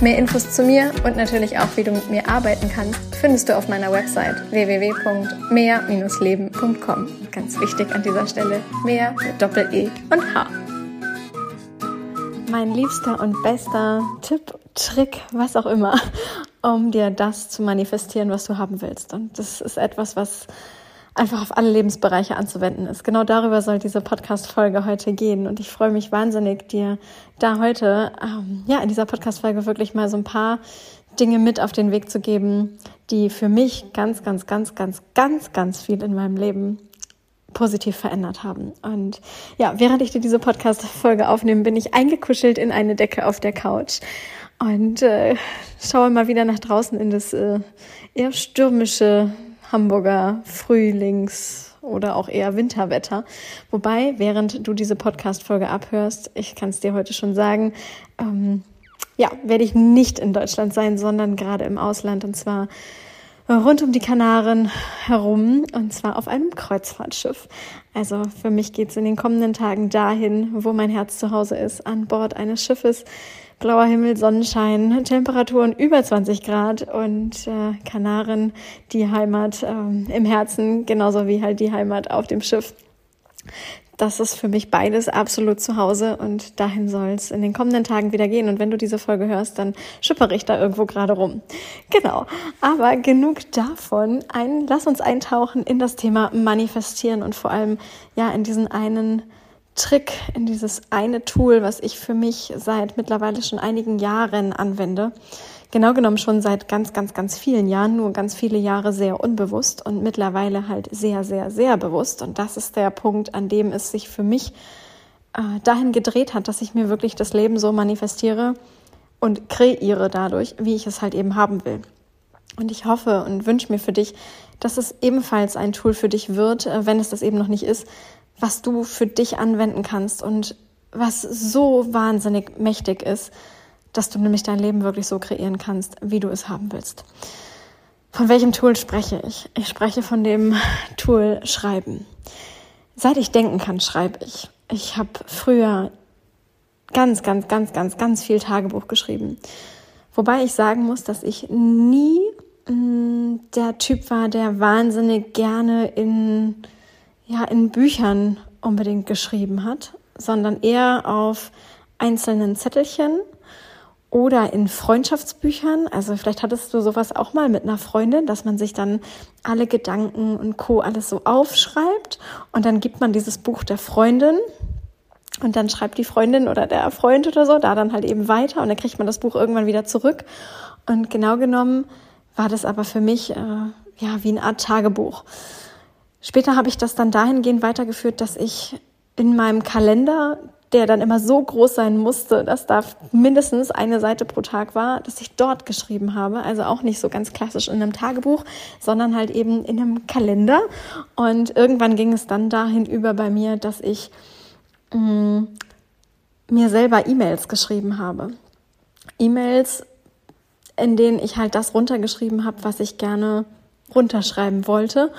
Mehr Infos zu mir und natürlich auch, wie du mit mir arbeiten kannst, findest du auf meiner Website www.mehr-leben.com. Ganz wichtig an dieser Stelle, mehr mit Doppel-E und H. Mein liebster und bester Tipp, Trick, was auch immer, um dir das zu manifestieren, was du haben willst. Und das ist etwas, was einfach auf alle Lebensbereiche anzuwenden ist. Genau darüber soll diese Podcast-Folge heute gehen. Und ich freue mich wahnsinnig, dir da heute, ähm, ja, in dieser Podcast-Folge wirklich mal so ein paar Dinge mit auf den Weg zu geben, die für mich ganz, ganz, ganz, ganz, ganz, ganz viel in meinem Leben positiv verändert haben. Und ja, während ich dir diese Podcast-Folge aufnehme, bin ich eingekuschelt in eine Decke auf der Couch und äh, schaue mal wieder nach draußen in das äh, eher stürmische Hamburger Frühlings- oder auch eher Winterwetter. Wobei, während du diese Podcast-Folge abhörst, ich kann es dir heute schon sagen, ähm, ja, werde ich nicht in Deutschland sein, sondern gerade im Ausland und zwar rund um die Kanaren herum und zwar auf einem Kreuzfahrtschiff. Also für mich geht es in den kommenden Tagen dahin, wo mein Herz zu Hause ist, an Bord eines Schiffes, blauer Himmel, Sonnenschein, Temperaturen über 20 Grad und äh, Kanaren, die Heimat äh, im Herzen, genauso wie halt die Heimat auf dem Schiff. Das ist für mich beides absolut zu Hause und dahin soll es in den kommenden Tagen wieder gehen. Und wenn du diese Folge hörst, dann schippere ich da irgendwo gerade rum. Genau. Aber genug davon. Ein, lass uns eintauchen in das Thema Manifestieren und vor allem ja in diesen einen Trick, in dieses eine Tool, was ich für mich seit mittlerweile schon einigen Jahren anwende. Genau genommen schon seit ganz, ganz, ganz vielen Jahren, nur ganz viele Jahre sehr unbewusst und mittlerweile halt sehr, sehr, sehr bewusst. Und das ist der Punkt, an dem es sich für mich äh, dahin gedreht hat, dass ich mir wirklich das Leben so manifestiere und kreiere dadurch, wie ich es halt eben haben will. Und ich hoffe und wünsche mir für dich, dass es ebenfalls ein Tool für dich wird, äh, wenn es das eben noch nicht ist, was du für dich anwenden kannst und was so wahnsinnig mächtig ist, dass du nämlich dein Leben wirklich so kreieren kannst, wie du es haben willst. Von welchem Tool spreche ich? Ich spreche von dem Tool Schreiben. Seit ich denken kann, schreibe ich. Ich habe früher ganz, ganz, ganz, ganz, ganz viel Tagebuch geschrieben. Wobei ich sagen muss, dass ich nie mh, mm, der Typ war, der wahnsinnig gerne in ja, in Büchern unbedingt geschrieben hat, sondern eher auf einzelnen Zettelchen oder in Freundschaftsbüchern. Also vielleicht hattest du sowas auch mal mit einer Freundin, dass man sich dann alle Gedanken und Co. alles so aufschreibt und dann gibt man dieses Buch der Freundin und dann schreibt die Freundin oder der Freund oder so da dann halt eben weiter und dann kriegt man das Buch irgendwann wieder zurück. Und genau genommen war das aber für mich äh, ja wie eine Art Tagebuch. Später habe ich das dann dahingehend weitergeführt, dass ich in meinem Kalender, der dann immer so groß sein musste, dass da mindestens eine Seite pro Tag war, dass ich dort geschrieben habe. Also auch nicht so ganz klassisch in einem Tagebuch, sondern halt eben in einem Kalender. Und irgendwann ging es dann dahin über bei mir, dass ich mh, mm, mir selber E-Mails geschrieben habe. E-Mails, in denen ich halt das runtergeschrieben habe, was ich gerne runterschreiben wollte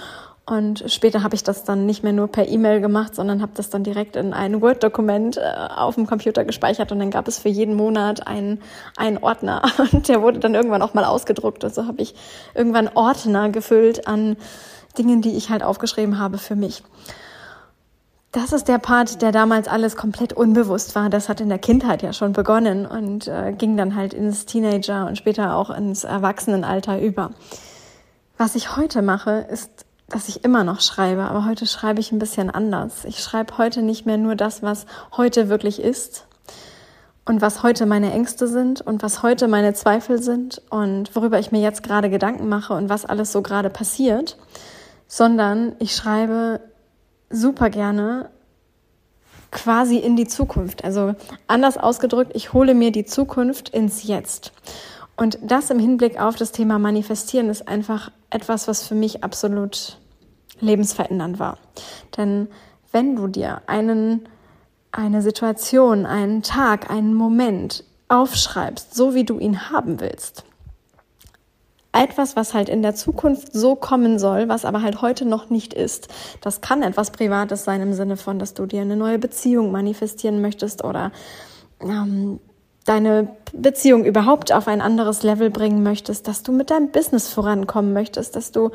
und später habe ich das dann nicht mehr nur per E-Mail gemacht, sondern habe das dann direkt in ein Word-Dokument äh, auf dem Computer gespeichert und dann gab es für jeden Monat einen, einen Ordner und der wurde dann irgendwann auch mal ausgedruckt. Und so habe ich irgendwann Ordner gefüllt an Dingen, die ich halt aufgeschrieben habe für mich. Das ist der Part, der damals alles komplett unbewusst war. Das hat in der Kindheit ja schon begonnen und äh, ging dann halt ins Teenager und später auch ins Erwachsenenalter über. Was ich heute mache, ist dass ich immer noch schreibe, aber heute schreibe ich ein bisschen anders. Ich schreibe heute nicht mehr nur das, was heute wirklich ist und was heute meine Ängste sind und was heute meine Zweifel sind und worüber ich mir jetzt gerade Gedanken mache und was alles so gerade passiert, sondern ich schreibe super gerne quasi in die Zukunft. Also anders ausgedrückt, ich hole mir die Zukunft ins Jetzt. Und das im Hinblick auf das Thema Manifestieren ist einfach etwas, was für mich absolut lebensverändernd war. Denn wenn du dir einen, eine Situation, einen Tag, einen Moment aufschreibst, so wie du ihn haben willst, etwas, was halt in der Zukunft so kommen soll, was aber halt heute noch nicht ist. Das kann etwas Privates sein im Sinne von, dass du dir eine neue Beziehung manifestieren möchtest oder ähm, deine Beziehung überhaupt auf ein anderes Level bringen möchtest, dass du mit deinem Business vorankommen möchtest, dass du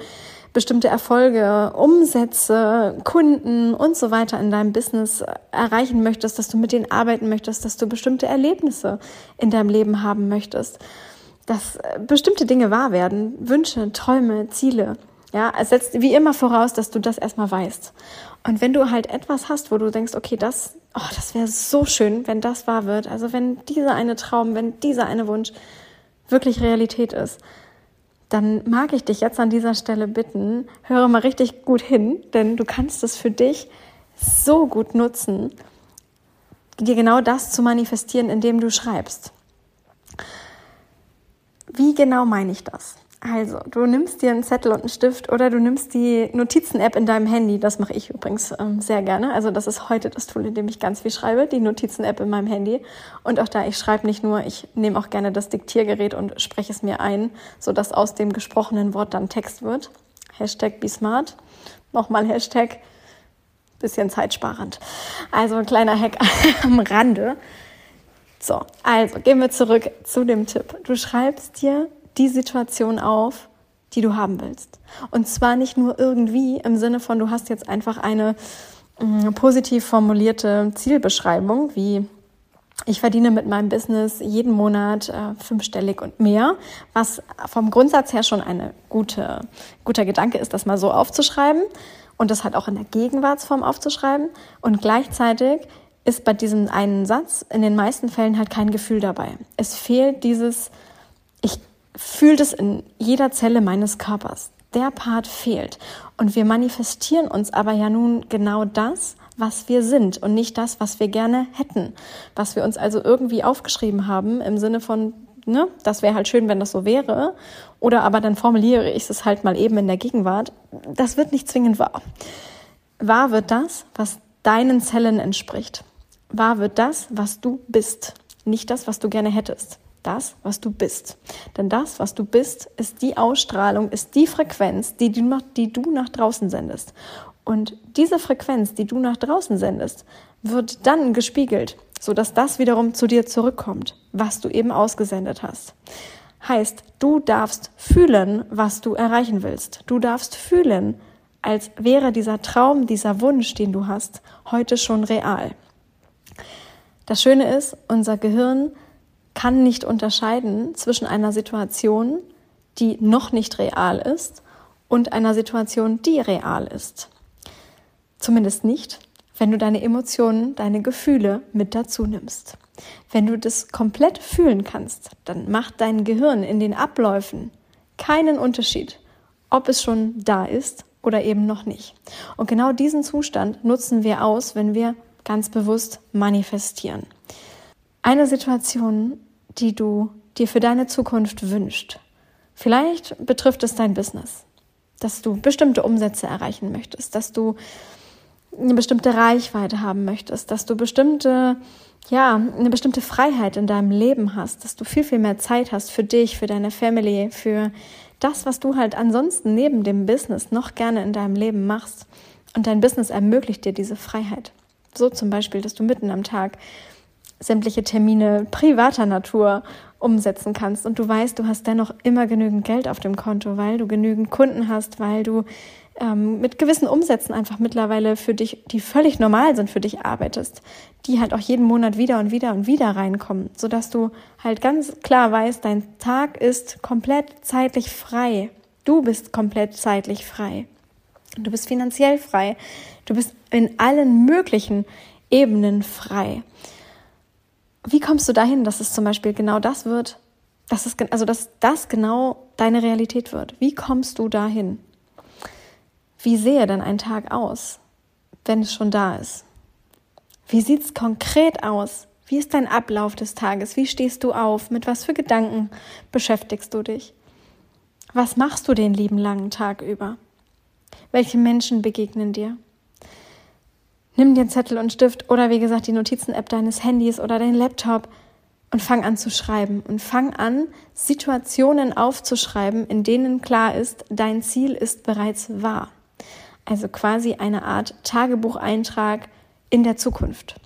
bestimmte Erfolge, Umsätze, Kunden und so weiter in deinem Business erreichen möchtest, dass du mit denen arbeiten möchtest, dass du bestimmte Erlebnisse in deinem Leben haben möchtest dass bestimmte Dinge wahr werden, Wünsche, Träume, Ziele. Ja, es setzt wie immer voraus, dass du das erstmal weißt. Und wenn du halt etwas hast, wo du denkst, okay, das, oh, das wäre so schön, wenn das wahr wird. Also wenn dieser eine Traum, wenn dieser eine Wunsch wirklich Realität ist, dann mag ich dich jetzt an dieser Stelle bitten, höre mal richtig gut hin, denn du kannst es für dich so gut nutzen, dir genau das zu manifestieren, indem du schreibst. Wie genau meine ich das? Also, du nimmst dir einen Zettel und einen Stift oder du nimmst die Notizen-App in deinem Handy. Das mache ich übrigens ähm, sehr gerne. Also, das ist heute das Tool, in dem ich ganz viel schreibe, die Notizen-App in meinem Handy. Und auch da, ich schreibe nicht nur, ich nehme auch gerne das Diktiergerät und spreche es mir ein, sodass aus dem gesprochenen Wort dann Text wird. Hashtag BeSmart. Nochmal Hashtag. Bisschen zeitsparend. Also, ein kleiner Hack am Rande. So, also gehen wir zurück zu dem Tipp. Du schreibst dir die Situation auf, die du haben willst. Und zwar nicht nur irgendwie im Sinne von, du hast jetzt einfach eine äh, positiv formulierte Zielbeschreibung, wie ich verdiene mit meinem Business jeden Monat äh, fünfstellig und mehr, was vom Grundsatz her schon ein gute, guter Gedanke ist, das mal so aufzuschreiben und das halt auch in der Gegenwartsform aufzuschreiben. Und gleichzeitig ist bei diesem einen Satz in den meisten Fällen halt kein Gefühl dabei. Es fehlt dieses, ich fühle das in jeder Zelle meines Körpers. Der Part fehlt. Und wir manifestieren uns aber ja nun genau das, was wir sind und nicht das, was wir gerne hätten. Was wir uns also irgendwie aufgeschrieben haben im Sinne von, ne, das wäre halt schön, wenn das so wäre. Oder aber dann formuliere ich es halt mal eben in der Gegenwart. Das wird nicht zwingend wahr. Wahr wird das, was deinen Zellen entspricht. Wahr wird das, was du bist, nicht das, was du gerne hättest. Das, was du bist. Denn das, was du bist, ist die Ausstrahlung, ist die Frequenz, die du nach, die du nach draußen sendest. Und diese Frequenz, die du nach draußen sendest, wird dann gespiegelt, sodass das wiederum zu dir zurückkommt, was du eben ausgesendet hast. Heißt, du darfst fühlen, was du erreichen willst. Du darfst fühlen, als wäre dieser Traum, dieser Wunsch, den du hast, heute schon real. Das Schöne ist, unser Gehirn kann nicht unterscheiden zwischen einer Situation, die noch nicht real ist, und einer Situation, die real ist. Zumindest nicht, wenn du deine Emotionen, deine Gefühle mit dazu nimmst. Wenn du das komplett fühlen kannst, dann macht dein Gehirn in den Abläufen keinen Unterschied, ob es schon da ist oder eben noch nicht. Und genau diesen Zustand nutzen wir aus, wenn wir ganz bewusst manifestieren. Eine Situation, die du dir für deine Zukunft wünschst. Vielleicht betrifft es dein Business, dass du bestimmte Umsätze erreichen möchtest, dass du eine bestimmte Reichweite haben möchtest, dass du bestimmte, ja, eine bestimmte Freiheit in deinem Leben hast, dass du viel, viel mehr Zeit hast für dich, für deine Family, für das, was du halt ansonsten neben dem Business noch gerne in deinem Leben machst. Und dein Business ermöglicht dir diese Freiheit. So zum Beispiel, dass du mitten am Tag sämtliche Termine privater Natur umsetzen kannst und du weißt, du hast dennoch immer genügend Geld auf dem Konto, weil du genügend Kunden hast, weil du ähm, mit gewissen Umsätzen einfach mittlerweile für dich, die völlig normal sind, für dich arbeitest, die halt auch jeden Monat wieder und wieder und wieder reinkommen, sodass du halt ganz klar weißt, dein Tag ist komplett zeitlich frei. Du bist komplett zeitlich frei. Du bist finanziell frei. Du bist in allen möglichen Ebenen frei. Wie kommst du dahin, dass es zum Beispiel genau das wird, dass es, also dass das genau deine Realität wird? Wie kommst du dahin? Wie sehe denn ein Tag aus, wenn es schon da ist? Wie sieht es konkret aus? Wie ist dein Ablauf des Tages? Wie stehst du auf? Mit was für Gedanken beschäftigst du dich? Was machst du den lieben langen Tag über? Welche Menschen begegnen dir? Nimm dir Zettel und Stift oder wie gesagt die Notizen-App deines Handys oder dein Laptop und fang an zu schreiben und fang an, Situationen aufzuschreiben, in denen klar ist, dein Ziel ist bereits wahr. Also quasi eine Art Tagebucheintrag in der Zukunft.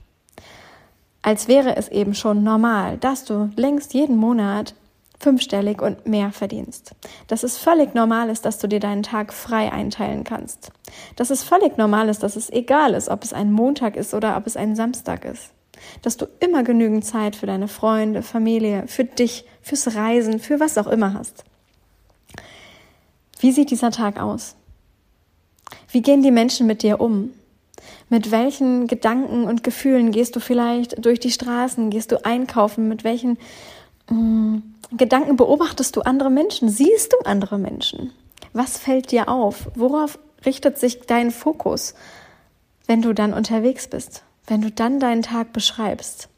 Als wäre es eben schon normal, dass du längst jeden Monat fünfstellig und mehr verdienst. Dass es völlig normal ist, dass du dir deinen Tag frei einteilen kannst. Dass es völlig normal ist, dass es egal ist, ob es ein Montag ist oder ob es ein Samstag ist dass du immer genügend Zeit für deine Freunde, Familie, für dich, fürs Reisen, für was auch immer hast. Wie sieht dieser Tag aus? Wie gehen die Menschen mit dir um? Mit welchen Gedanken und Gefühlen gehst du vielleicht durch die Straßen? Gehst du einkaufen? Mit welchen mh, mm, Gedanken beobachtest du andere Menschen? Siehst du andere Menschen? Was fällt dir auf? Worauf richtet sich dein Fokus, wenn du dann unterwegs bist? wenn du dann deinen Tag beschreibst,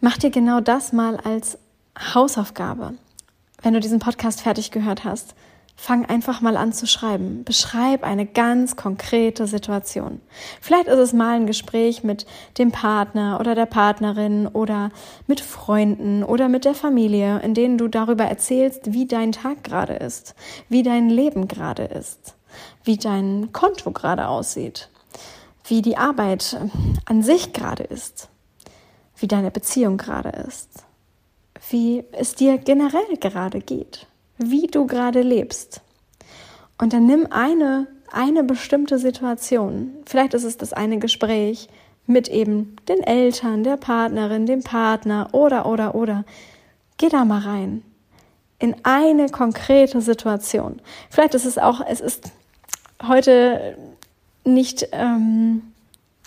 mach dir genau das mal als Hausaufgabe. Wenn du diesen Podcast fertig gehört hast, fang einfach mal an zu schreiben. Beschreib eine ganz konkrete Situation. Vielleicht ist es mal ein Gespräch mit dem Partner oder der Partnerin oder mit Freunden oder mit der Familie, in denen du darüber erzählst, wie dein Tag gerade ist, wie dein Leben gerade ist, wie dein Konto gerade aussieht wie die Arbeit an sich gerade ist, wie deine Beziehung gerade ist, wie es dir generell gerade geht, wie du gerade lebst. Und dann nimm eine, eine bestimmte Situation. Vielleicht ist es das eine Gespräch mit eben den Eltern, der Partnerin, dem Partner oder, oder, oder. Geh da mal rein. In eine konkrete Situation. Vielleicht ist es auch, es ist heute nicht ähm,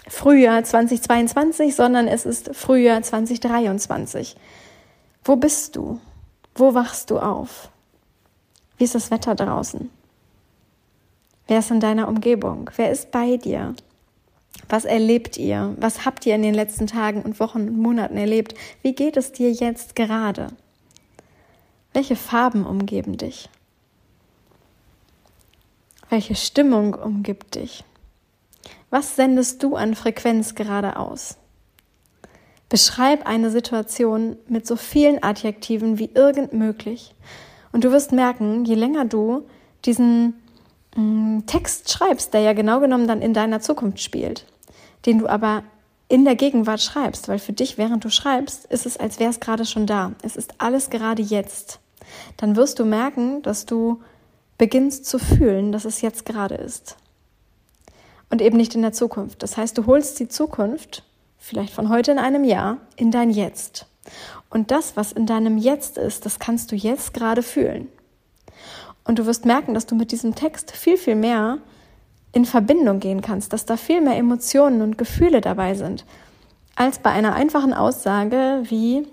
Frühjahr 2022, sondern es ist Frühjahr 2023. Wo bist du? Wo wachst du auf? Wie ist das Wetter draußen? Wer ist in deiner Umgebung? Wer ist bei dir? Was erlebt ihr? Was habt ihr in den letzten Tagen und Wochen und Monaten erlebt? Wie geht es dir jetzt gerade? Welche Farben umgeben dich? Welche Stimmung umgibt dich? Was sendest du an Frequenz gerade aus? Beschreib eine Situation mit so vielen Adjektiven wie irgend möglich. Und du wirst merken, je länger du diesen mm, Text schreibst, der ja genau genommen dann in deiner Zukunft spielt, den du aber in der Gegenwart schreibst, weil für dich, während du schreibst, ist es, als wäre es gerade schon da. Es ist alles gerade jetzt. Dann wirst du merken, dass du beginnst zu fühlen, dass es jetzt gerade ist und eben nicht in der Zukunft. Das heißt, du holst die Zukunft, vielleicht von heute in einem Jahr, in dein Jetzt. Und das, was in deinem Jetzt ist, das kannst du jetzt gerade fühlen. Und du wirst merken, dass du mit diesem Text viel, viel mehr in Verbindung gehen kannst, dass da viel mehr Emotionen und Gefühle dabei sind, als bei einer einfachen Aussage wie,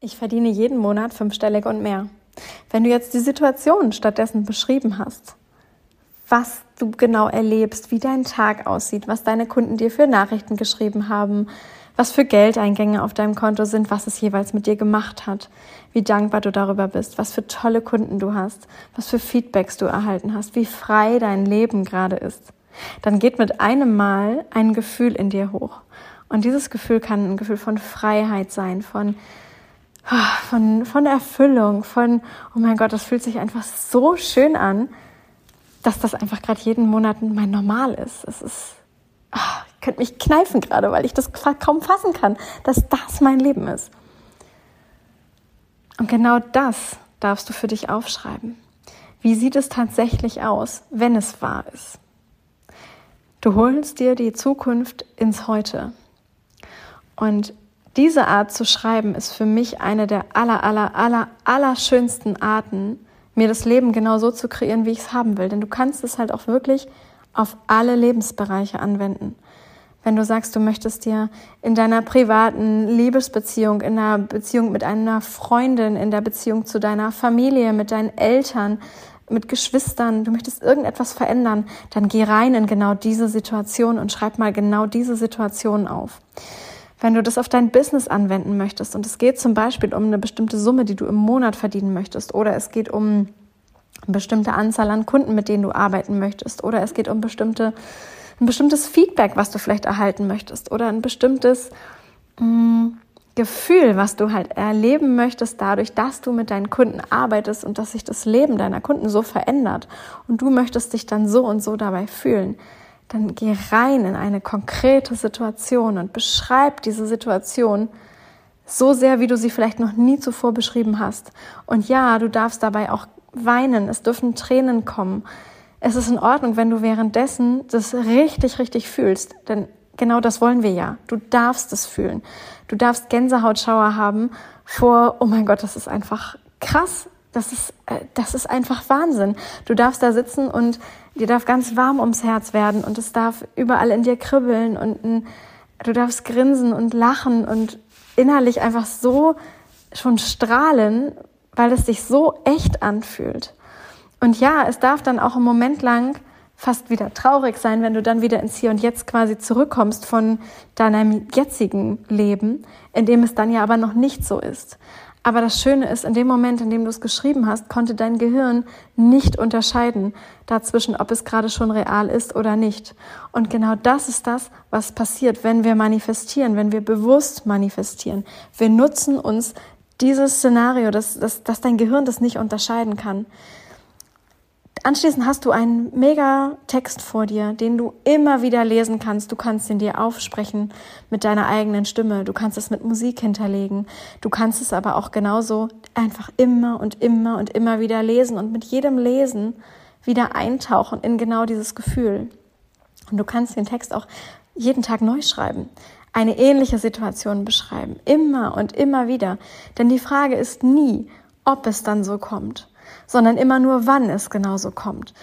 ich verdiene jeden Monat fünfstellig und mehr. Wenn du jetzt die Situation stattdessen beschrieben hast, was du genau erlebst, wie dein Tag aussieht, was deine Kunden dir für Nachrichten geschrieben haben, was für Geldeingänge auf deinem Konto sind, was es jeweils mit dir gemacht hat, wie dankbar du darüber bist, was für tolle Kunden du hast, was für Feedbacks du erhalten hast, wie frei dein Leben gerade ist. Dann geht mit einem Mal ein Gefühl in dir hoch. Und dieses Gefühl kann ein Gefühl von Freiheit sein, von von, von Erfüllung, von, oh mein Gott, das fühlt sich einfach so schön an dass das einfach gerade jeden Monat mein Normal ist. Es ist, ach, ich könnte mich kneifen gerade, weil ich das kaum fassen kann, dass das mein Leben ist. Und genau das darfst du für dich aufschreiben. Wie sieht es tatsächlich aus, wenn es wahr ist? Du holst dir die Zukunft ins Heute. Und diese Art zu schreiben ist für mich eine der aller, aller, aller, aller schönsten Arten, mir das Leben genau so zu kreieren, wie ich es haben will. Denn du kannst es halt auch wirklich auf alle Lebensbereiche anwenden. Wenn du sagst, du möchtest dir in deiner privaten Liebesbeziehung, in der Beziehung mit einer Freundin, in der Beziehung zu deiner Familie, mit deinen Eltern, mit Geschwistern, du möchtest irgendetwas verändern, dann geh rein in genau diese Situation und schreib mal genau diese Situation auf. Wenn du das auf dein Business anwenden möchtest und es geht zum Beispiel um eine bestimmte Summe, die du im Monat verdienen möchtest oder es geht um eine bestimmte Anzahl an Kunden, mit denen du arbeiten möchtest, oder es geht um bestimmte, ein bestimmtes Feedback, was du vielleicht erhalten möchtest, oder ein bestimmtes mh, mm, Gefühl, was du halt erleben möchtest, dadurch, dass du mit deinen Kunden arbeitest und dass sich das Leben deiner Kunden so verändert und du möchtest dich dann so und so dabei fühlen, dann geh rein in eine konkrete Situation und beschreib diese Situation so sehr, wie du sie vielleicht noch nie zuvor beschrieben hast. Und ja, du darfst dabei auch weinen, es dürfen Tränen kommen. Es ist in Ordnung, wenn du währenddessen das richtig, richtig fühlst, denn genau das wollen wir ja. Du darfst es fühlen. Du darfst Gänsehautschauer haben vor, oh mein Gott, das ist einfach krass. Das ist, äh, das ist einfach Wahnsinn. Du darfst da sitzen und dir darf ganz warm ums Herz werden und es darf überall in dir kribbeln und ein, du darfst grinsen und lachen und innerlich einfach so schon strahlen, weil es sich so echt anfühlt. Und ja, es darf dann auch einen Moment lang fast wieder traurig sein, wenn du dann wieder ins Hier und Jetzt quasi zurückkommst von deinem jetzigen Leben, in dem es dann ja aber noch nicht so ist. Aber das Schöne ist, in dem Moment, in dem du es geschrieben hast, konnte dein Gehirn nicht unterscheiden dazwischen, ob es gerade schon real ist oder nicht. Und genau das ist das, was passiert, wenn wir manifestieren, wenn wir bewusst manifestieren. Wir nutzen uns dieses Szenario, dass, dass, dass dein Gehirn das nicht unterscheiden kann. Anschließend hast du einen mega Text vor dir, den du immer wieder lesen kannst. Du kannst ihn dir aufsprechen mit deiner eigenen Stimme. Du kannst es mit Musik hinterlegen. Du kannst es aber auch genauso einfach immer und immer und immer wieder lesen und mit jedem Lesen wieder eintauchen in genau dieses Gefühl. Und du kannst den Text auch jeden Tag neu schreiben, eine ähnliche Situation beschreiben, immer und immer wieder. Denn die Frage ist nie, ob es dann so kommt, sondern immer nur, wann es genauso kommt.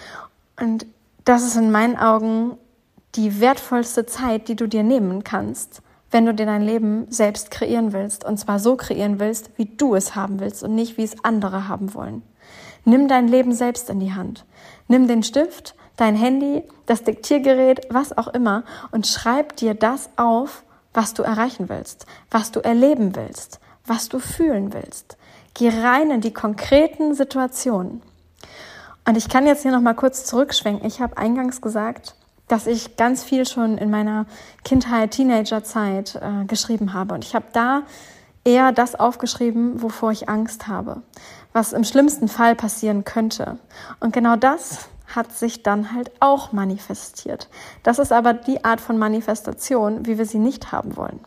Und das ist in meinen Augen die wertvollste Zeit, die du dir nehmen kannst, wenn du dir dein Leben selbst kreieren willst. Und zwar so kreieren willst, wie du es haben willst und nicht, wie es andere haben wollen. Nimm dein Leben selbst in die Hand. Nimm den Stift, dein Handy, das Diktiergerät, was auch immer und schreib dir das auf, was du erreichen willst, was du erleben willst, was du fühlen willst. Geh rein in die konkreten Situationen. Und ich kann jetzt hier noch mal kurz zurückschwenken. Ich habe eingangs gesagt, dass ich ganz viel schon in meiner Kindheit, Teenagerzeit äh, geschrieben habe. Und ich habe da eher das aufgeschrieben, wovor ich Angst habe, was im schlimmsten Fall passieren könnte. Und genau das hat sich dann halt auch manifestiert. Das ist aber die Art von Manifestation, wie wir sie nicht haben wollen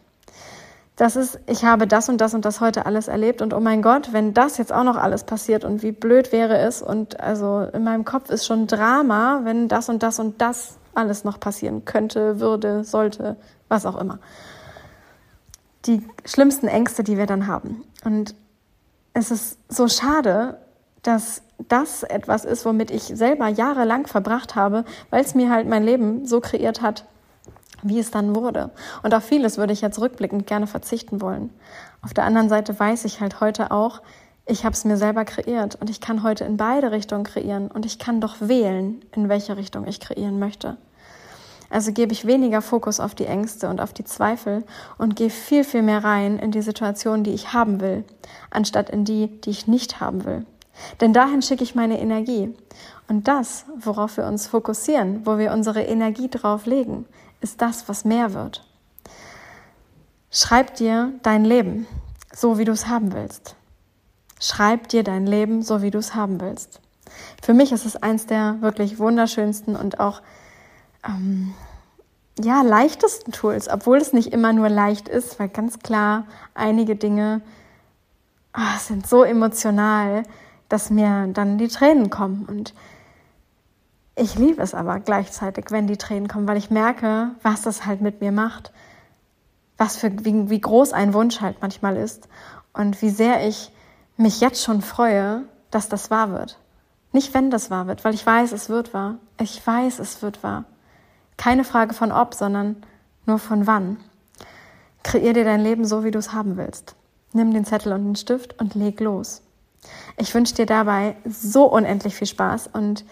das ist, ich habe das und das und das heute alles erlebt und oh mein Gott, wenn das jetzt auch noch alles passiert und wie blöd wäre es und also in meinem Kopf ist schon Drama, wenn das und das und das alles noch passieren könnte, würde, sollte, was auch immer. Die schlimmsten Ängste, die wir dann haben. Und es ist so schade, dass das etwas ist, womit ich selber jahrelang verbracht habe, weil es mir halt mein Leben so kreiert hat, wie es dann wurde. Und auf vieles würde ich jetzt rückblickend gerne verzichten wollen. Auf der anderen Seite weiß ich halt heute auch, ich habe es mir selber kreiert und ich kann heute in beide Richtungen kreieren und ich kann doch wählen, in welche Richtung ich kreieren möchte. Also gebe ich weniger Fokus auf die Ängste und auf die Zweifel und gehe viel, viel mehr rein in die Situation, die ich haben will, anstatt in die, die ich nicht haben will. Denn dahin schicke ich meine Energie. Und das, worauf wir uns fokussieren, wo wir unsere Energie drauf legen, ist das, was mehr wird. Schreib dir dein Leben so, wie du es haben willst. Schreib dir dein Leben so, wie du es haben willst. Für mich ist es eins der wirklich wunderschönsten und auch ähm, ja leichtesten Tools, obwohl es nicht immer nur leicht ist, weil ganz klar einige Dinge oh, sind so emotional, dass mir dann die Tränen kommen und ich liebe es aber gleichzeitig, wenn die Tränen kommen, weil ich merke, was das halt mit mir macht. Was für, wie, wie groß ein Wunsch halt manchmal ist und wie sehr ich mich jetzt schon freue, dass das wahr wird. Nicht wenn das wahr wird, weil ich weiß, es wird wahr. Ich weiß, es wird wahr. Keine Frage von ob, sondern nur von wann. Kreier dir dein Leben so, wie du es haben willst. Nimm den Zettel und den Stift und leg los. Ich wünsche dir dabei so unendlich viel Spaß und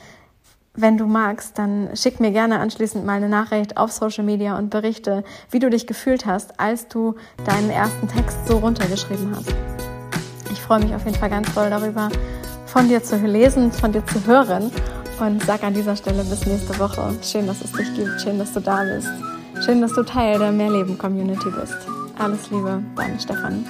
wenn du magst, dann schick mir gerne anschließend mal eine Nachricht auf Social Media und berichte, wie du dich gefühlt hast, als du deinen ersten Text so runtergeschrieben hast. Ich freue mich auf jeden Fall ganz doll darüber, von dir zu lesen, von dir zu hören. Und sag an dieser Stelle bis nächste Woche. Schön, dass es dich gibt. Schön, dass du da bist. Schön, dass du Teil der Mehrleben-Community bist. Alles Liebe, deine Stefanie.